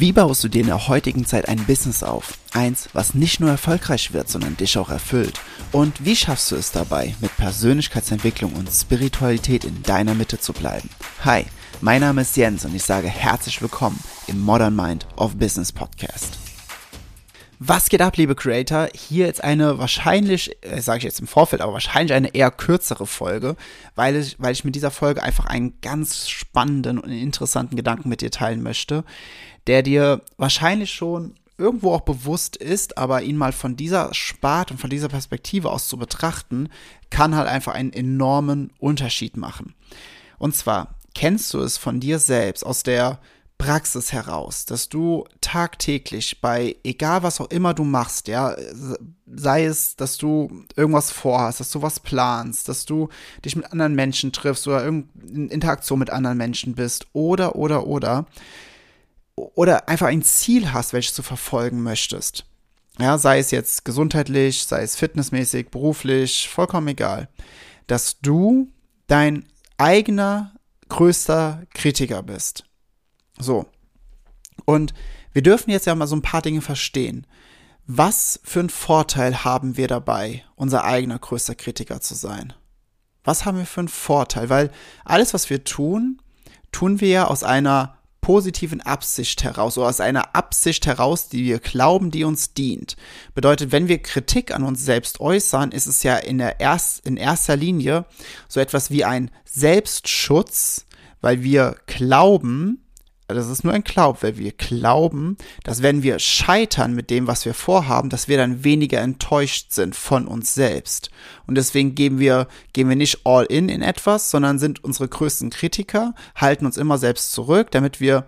Wie baust du dir in der heutigen Zeit ein Business auf? Eins, was nicht nur erfolgreich wird, sondern dich auch erfüllt. Und wie schaffst du es dabei, mit Persönlichkeitsentwicklung und Spiritualität in deiner Mitte zu bleiben? Hi, mein Name ist Jens und ich sage herzlich willkommen im Modern Mind of Business Podcast. Was geht ab, liebe Creator? Hier jetzt eine wahrscheinlich, äh, sage ich jetzt im Vorfeld, aber wahrscheinlich eine eher kürzere Folge, weil ich, weil ich mit dieser Folge einfach einen ganz spannenden und interessanten Gedanken mit dir teilen möchte, der dir wahrscheinlich schon irgendwo auch bewusst ist, aber ihn mal von dieser Spart und von dieser Perspektive aus zu betrachten, kann halt einfach einen enormen Unterschied machen. Und zwar kennst du es von dir selbst aus der Praxis heraus, dass du tagtäglich bei egal was auch immer du machst, ja, sei es, dass du irgendwas vorhast, dass du was planst, dass du dich mit anderen Menschen triffst oder in Interaktion mit anderen Menschen bist oder oder oder oder einfach ein Ziel hast, welches du verfolgen möchtest. Ja, sei es jetzt gesundheitlich, sei es fitnessmäßig, beruflich, vollkommen egal, dass du dein eigener größter Kritiker bist. So. Und wir dürfen jetzt ja mal so ein paar Dinge verstehen. Was für einen Vorteil haben wir dabei, unser eigener größter Kritiker zu sein? Was haben wir für einen Vorteil? Weil alles, was wir tun, tun wir ja aus einer positiven Absicht heraus oder aus einer Absicht heraus, die wir glauben, die uns dient. Bedeutet, wenn wir Kritik an uns selbst äußern, ist es ja in, der erst, in erster Linie so etwas wie ein Selbstschutz, weil wir glauben, das ist nur ein Glaub, weil wir glauben, dass wenn wir scheitern mit dem, was wir vorhaben, dass wir dann weniger enttäuscht sind von uns selbst. Und deswegen geben wir, gehen wir nicht all in in etwas, sondern sind unsere größten Kritiker, halten uns immer selbst zurück, damit wir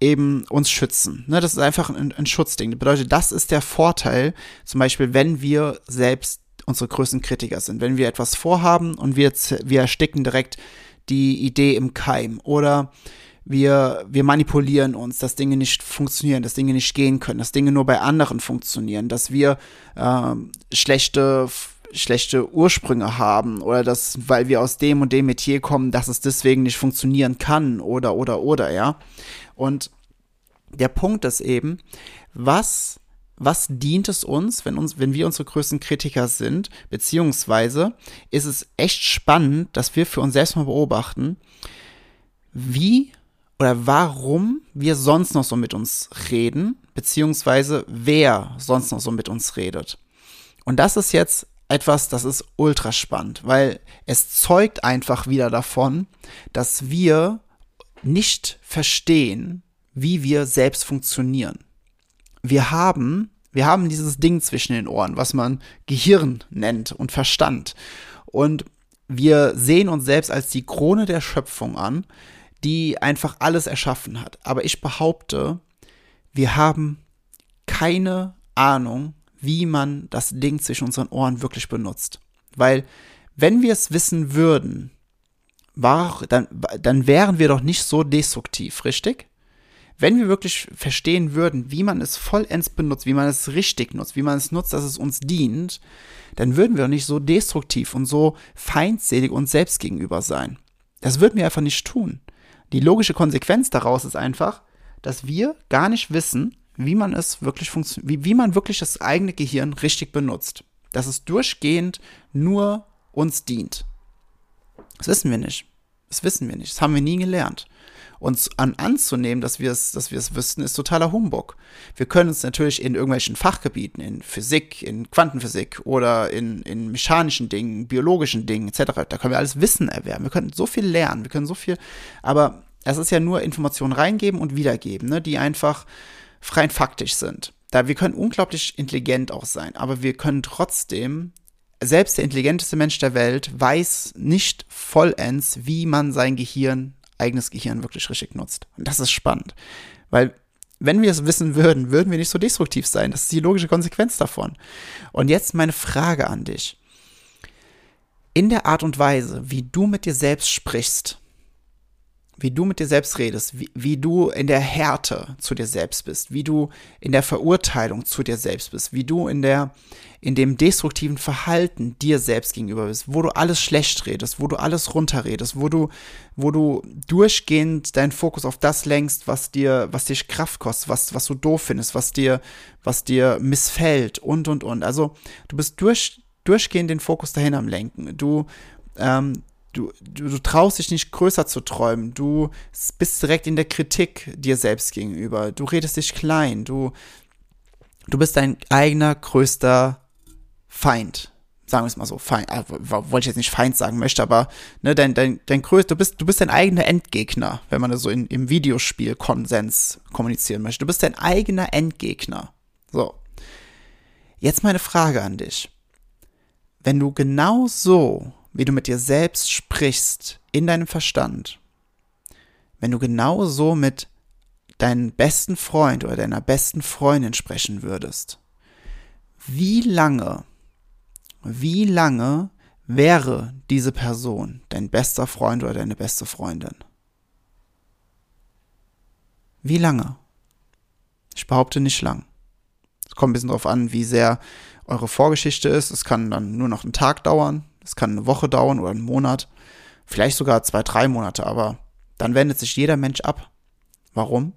eben uns schützen. Ne, das ist einfach ein, ein Schutzding. Das bedeutet, das ist der Vorteil, zum Beispiel, wenn wir selbst unsere größten Kritiker sind. Wenn wir etwas vorhaben und wir, wir ersticken direkt die Idee im Keim oder wir, wir manipulieren uns, dass Dinge nicht funktionieren, dass Dinge nicht gehen können, dass Dinge nur bei anderen funktionieren, dass wir äh, schlechte schlechte Ursprünge haben oder dass, weil wir aus dem und dem Metier kommen, dass es deswegen nicht funktionieren kann oder oder oder, ja. Und der Punkt ist eben, was was dient es uns, wenn uns, wenn wir unsere größten Kritiker sind, beziehungsweise ist es echt spannend, dass wir für uns selbst mal beobachten, wie oder warum wir sonst noch so mit uns reden, beziehungsweise wer sonst noch so mit uns redet. Und das ist jetzt etwas, das ist ultra spannend, weil es zeugt einfach wieder davon, dass wir nicht verstehen, wie wir selbst funktionieren. Wir haben, wir haben dieses Ding zwischen den Ohren, was man Gehirn nennt und Verstand. Und wir sehen uns selbst als die Krone der Schöpfung an, die einfach alles erschaffen hat. Aber ich behaupte, wir haben keine Ahnung, wie man das Ding zwischen unseren Ohren wirklich benutzt. Weil, wenn wir es wissen würden, war, dann, dann wären wir doch nicht so destruktiv, richtig? Wenn wir wirklich verstehen würden, wie man es vollends benutzt, wie man es richtig nutzt, wie man es nutzt, dass es uns dient, dann würden wir doch nicht so destruktiv und so feindselig uns selbst gegenüber sein. Das würden wir einfach nicht tun. Die logische Konsequenz daraus ist einfach, dass wir gar nicht wissen, wie man es wirklich wie, wie man wirklich das eigene Gehirn richtig benutzt. Dass es durchgehend nur uns dient. Das wissen wir nicht. Das wissen wir nicht. Das haben wir nie gelernt uns an anzunehmen, dass wir es, dass wir es wüssten, ist totaler Humbug. Wir können uns natürlich in irgendwelchen Fachgebieten, in Physik, in Quantenphysik oder in, in mechanischen Dingen, biologischen Dingen etc., da können wir alles Wissen erwerben. Wir können so viel lernen, wir können so viel, aber es ist ja nur Informationen reingeben und wiedergeben, ne, die einfach rein faktisch sind. Da wir können unglaublich intelligent auch sein, aber wir können trotzdem selbst der intelligenteste Mensch der Welt weiß nicht vollends, wie man sein Gehirn eigenes Gehirn wirklich richtig nutzt. Und das ist spannend. Weil wenn wir es wissen würden, würden wir nicht so destruktiv sein. Das ist die logische Konsequenz davon. Und jetzt meine Frage an dich. In der Art und Weise, wie du mit dir selbst sprichst, wie du mit dir selbst redest, wie, wie du in der Härte zu dir selbst bist, wie du in der Verurteilung zu dir selbst bist, wie du in der, in dem destruktiven Verhalten dir selbst gegenüber bist, wo du alles schlecht redest, wo du alles runterredest, wo du, wo du durchgehend deinen Fokus auf das lenkst, was dir, was dich Kraft kostet, was, was du doof findest, was dir, was dir missfällt und, und, und. Also, du bist durch, durchgehend den Fokus dahin am Lenken. Du, ähm, Du, du, du, traust dich nicht größer zu träumen. Du bist direkt in der Kritik dir selbst gegenüber. Du redest dich klein. Du, du bist dein eigener größter Feind. Sagen wir es mal so. Feind, äh, wollte ich jetzt nicht Feind sagen möchte, aber ne, dein, dein, dein größter, du bist, du bist dein eigener Endgegner, wenn man das so in, im Videospiel Konsens kommunizieren möchte. Du bist dein eigener Endgegner. So. Jetzt meine Frage an dich. Wenn du genau so wie du mit dir selbst sprichst in deinem Verstand, wenn du genau so mit deinem besten Freund oder deiner besten Freundin sprechen würdest, wie lange, wie lange wäre diese Person dein bester Freund oder deine beste Freundin? Wie lange? Ich behaupte nicht lang. Es kommt ein bisschen darauf an, wie sehr eure Vorgeschichte ist. Es kann dann nur noch einen Tag dauern, es kann eine Woche dauern oder einen Monat, vielleicht sogar zwei, drei Monate, aber dann wendet sich jeder Mensch ab. Warum?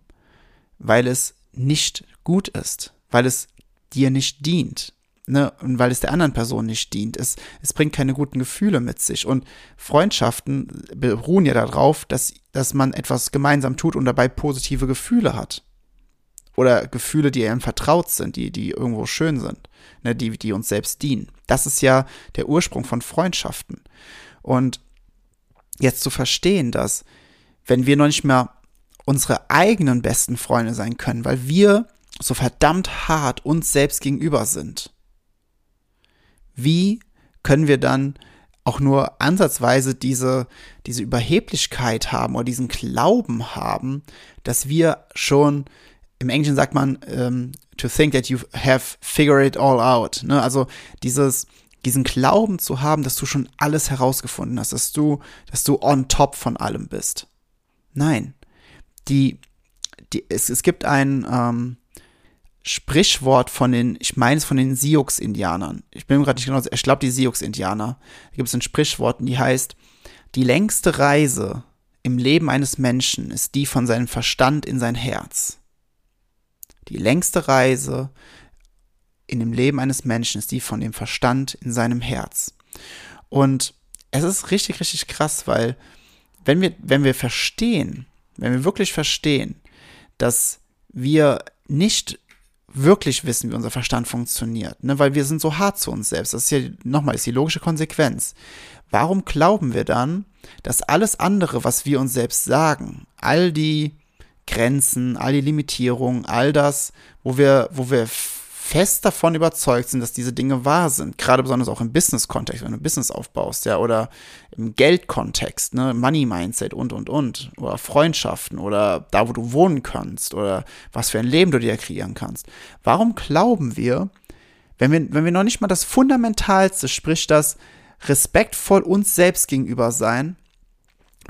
Weil es nicht gut ist, weil es dir nicht dient. Ne, und weil es der anderen Person nicht dient. Es, es bringt keine guten Gefühle mit sich. Und Freundschaften beruhen ja darauf, dass, dass man etwas gemeinsam tut und dabei positive Gefühle hat. Oder Gefühle, die einem vertraut sind, die, die irgendwo schön sind, ne, die, die uns selbst dienen. Das ist ja der Ursprung von Freundschaften. Und jetzt zu verstehen, dass wenn wir noch nicht mehr unsere eigenen besten Freunde sein können, weil wir so verdammt hart uns selbst gegenüber sind, wie können wir dann auch nur ansatzweise diese, diese Überheblichkeit haben oder diesen Glauben haben, dass wir schon, im Englischen sagt man, ähm, to think that you have figured it all out. Ne? Also dieses, diesen Glauben zu haben, dass du schon alles herausgefunden hast, dass du, dass du on top von allem bist. Nein. Die, die, es, es gibt ein ähm, Sprichwort von den, ich meine es von den Sioux-Indianern. Ich bin gerade nicht genau, ich glaube die Sioux-Indianer. Da gibt es ein Sprichwort, die heißt, die längste Reise im Leben eines Menschen ist die von seinem Verstand in sein Herz. Die längste Reise in dem Leben eines Menschen ist die von dem Verstand in seinem Herz. Und es ist richtig, richtig krass, weil wenn wir, wenn wir verstehen, wenn wir wirklich verstehen, dass wir nicht wirklich wissen, wie unser Verstand funktioniert, ne, weil wir sind so hart zu uns selbst. Das ist ja nochmal ist die logische Konsequenz. Warum glauben wir dann, dass alles andere, was wir uns selbst sagen, all die Grenzen, all die Limitierungen, all das, wo wir, wo wir fest davon überzeugt sind, dass diese Dinge wahr sind. Gerade besonders auch im Business-Kontext, wenn du Business aufbaust, ja, oder im Geld-Kontext, ne, Money-Mindset und, und, und, oder Freundschaften oder da, wo du wohnen kannst oder was für ein Leben du dir kreieren kannst. Warum glauben wir, wenn wir, wenn wir noch nicht mal das Fundamentalste, sprich das respektvoll uns selbst gegenüber sein,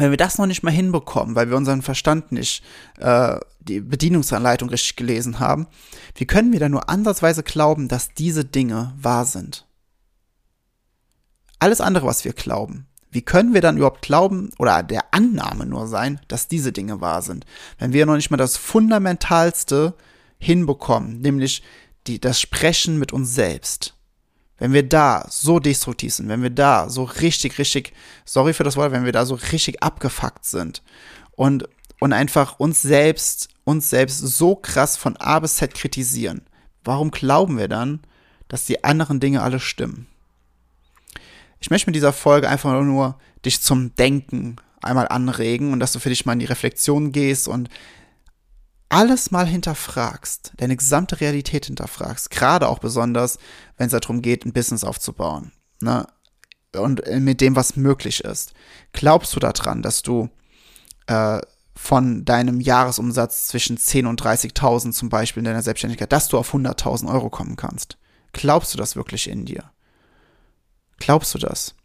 wenn wir das noch nicht mal hinbekommen, weil wir unseren Verstand nicht äh, die Bedienungsanleitung richtig gelesen haben, wie können wir dann nur ansatzweise glauben, dass diese Dinge wahr sind? Alles andere, was wir glauben, wie können wir dann überhaupt glauben oder der Annahme nur sein, dass diese Dinge wahr sind, wenn wir noch nicht mal das Fundamentalste hinbekommen, nämlich die, das Sprechen mit uns selbst? Wenn wir da so destruktiv sind, wenn wir da so richtig, richtig, sorry für das Wort, wenn wir da so richtig abgefuckt sind und, und einfach uns selbst, uns selbst so krass von A bis Z kritisieren, warum glauben wir dann, dass die anderen Dinge alle stimmen? Ich möchte mit dieser Folge einfach nur dich zum Denken einmal anregen und dass du für dich mal in die Reflexion gehst und alles mal hinterfragst, deine gesamte Realität hinterfragst, gerade auch besonders, wenn es darum geht, ein Business aufzubauen, ne? Und äh, mit dem, was möglich ist. Glaubst du daran, dass du äh, von deinem Jahresumsatz zwischen 10 und 30.000 zum Beispiel in deiner Selbstständigkeit, dass du auf 100.000 Euro kommen kannst? Glaubst du das wirklich in dir? Glaubst du das?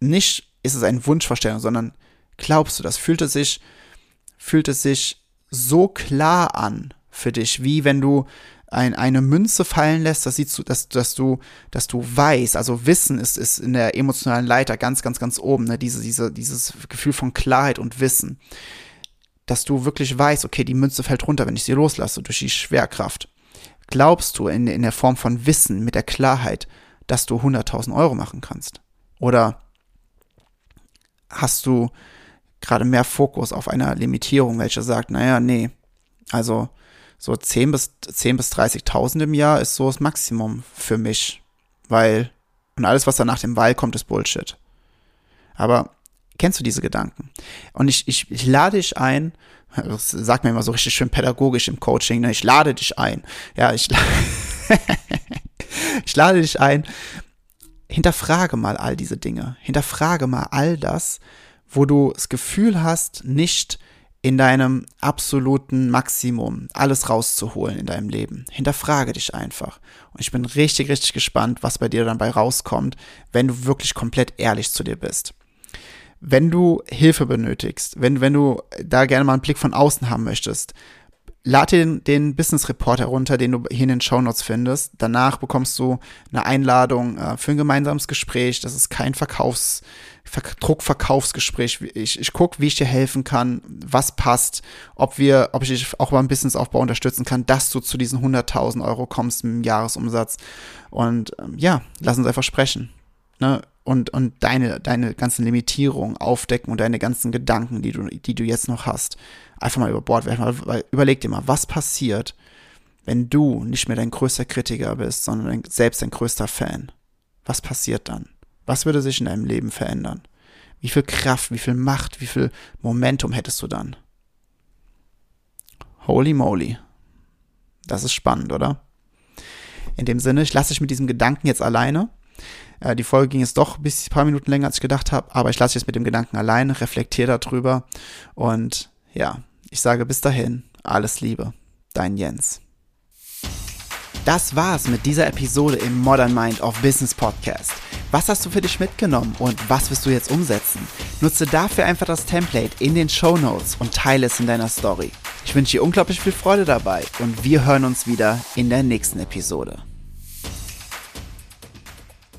Nicht ist es eine Wunschvorstellung, sondern Glaubst du, das fühlt es sich, fühlt es sich so klar an für dich, wie wenn du ein, eine Münze fallen lässt, das siehst du, dass, dass du, dass du weißt, also Wissen ist, ist in der emotionalen Leiter ganz, ganz, ganz oben, ne? Diese, diese, dieses Gefühl von Klarheit und Wissen. Dass du wirklich weißt, okay, die Münze fällt runter, wenn ich sie loslasse, durch die Schwerkraft. Glaubst du in, in der Form von Wissen, mit der Klarheit, dass du 100.000 Euro machen kannst? Oder hast du gerade mehr Fokus auf einer Limitierung, welche sagt, naja, nee, also so 10 bis, 10 bis 30.000 im Jahr ist so das Maximum für mich, weil, und alles, was da nach dem Weil kommt, ist Bullshit. Aber kennst du diese Gedanken? Und ich, ich, ich lade dich ein, das sagt mir immer so richtig schön pädagogisch im Coaching, ne? ich lade dich ein. Ja, ich, ich lade dich ein, hinterfrage mal all diese Dinge. Hinterfrage mal all das, wo du das Gefühl hast, nicht in deinem absoluten Maximum alles rauszuholen in deinem Leben. Hinterfrage dich einfach. Und ich bin richtig, richtig gespannt, was bei dir dann bei rauskommt, wenn du wirklich komplett ehrlich zu dir bist. Wenn du Hilfe benötigst, wenn, wenn du da gerne mal einen Blick von außen haben möchtest, lad den, den Business Report herunter, den du hier in den Show Notes findest. Danach bekommst du eine Einladung äh, für ein gemeinsames Gespräch. Das ist kein Verkaufs, Ver Druckverkaufsgespräch. Ich, ich gucke, wie ich dir helfen kann, was passt, ob wir, ob ich dich auch beim Businessaufbau unterstützen kann, dass du zu diesen 100.000 Euro kommst im Jahresumsatz. Und ähm, ja, lass uns einfach sprechen. Ne? Und, und deine, deine ganzen Limitierungen aufdecken und deine ganzen Gedanken, die du, die du jetzt noch hast einfach mal über Bord werfen. Überleg dir mal, was passiert, wenn du nicht mehr dein größter Kritiker bist, sondern selbst dein größter Fan? Was passiert dann? Was würde sich in deinem Leben verändern? Wie viel Kraft, wie viel Macht, wie viel Momentum hättest du dann? Holy moly. Das ist spannend, oder? In dem Sinne, ich lasse dich mit diesem Gedanken jetzt alleine. Äh, die Folge ging jetzt doch ein paar Minuten länger, als ich gedacht habe, aber ich lasse dich jetzt mit dem Gedanken alleine, reflektiere darüber und ja, ich sage bis dahin, alles Liebe, dein Jens. Das war's mit dieser Episode im Modern Mind of Business Podcast. Was hast du für dich mitgenommen und was wirst du jetzt umsetzen? Nutze dafür einfach das Template in den Show Notes und teile es in deiner Story. Ich wünsche dir unglaublich viel Freude dabei und wir hören uns wieder in der nächsten Episode.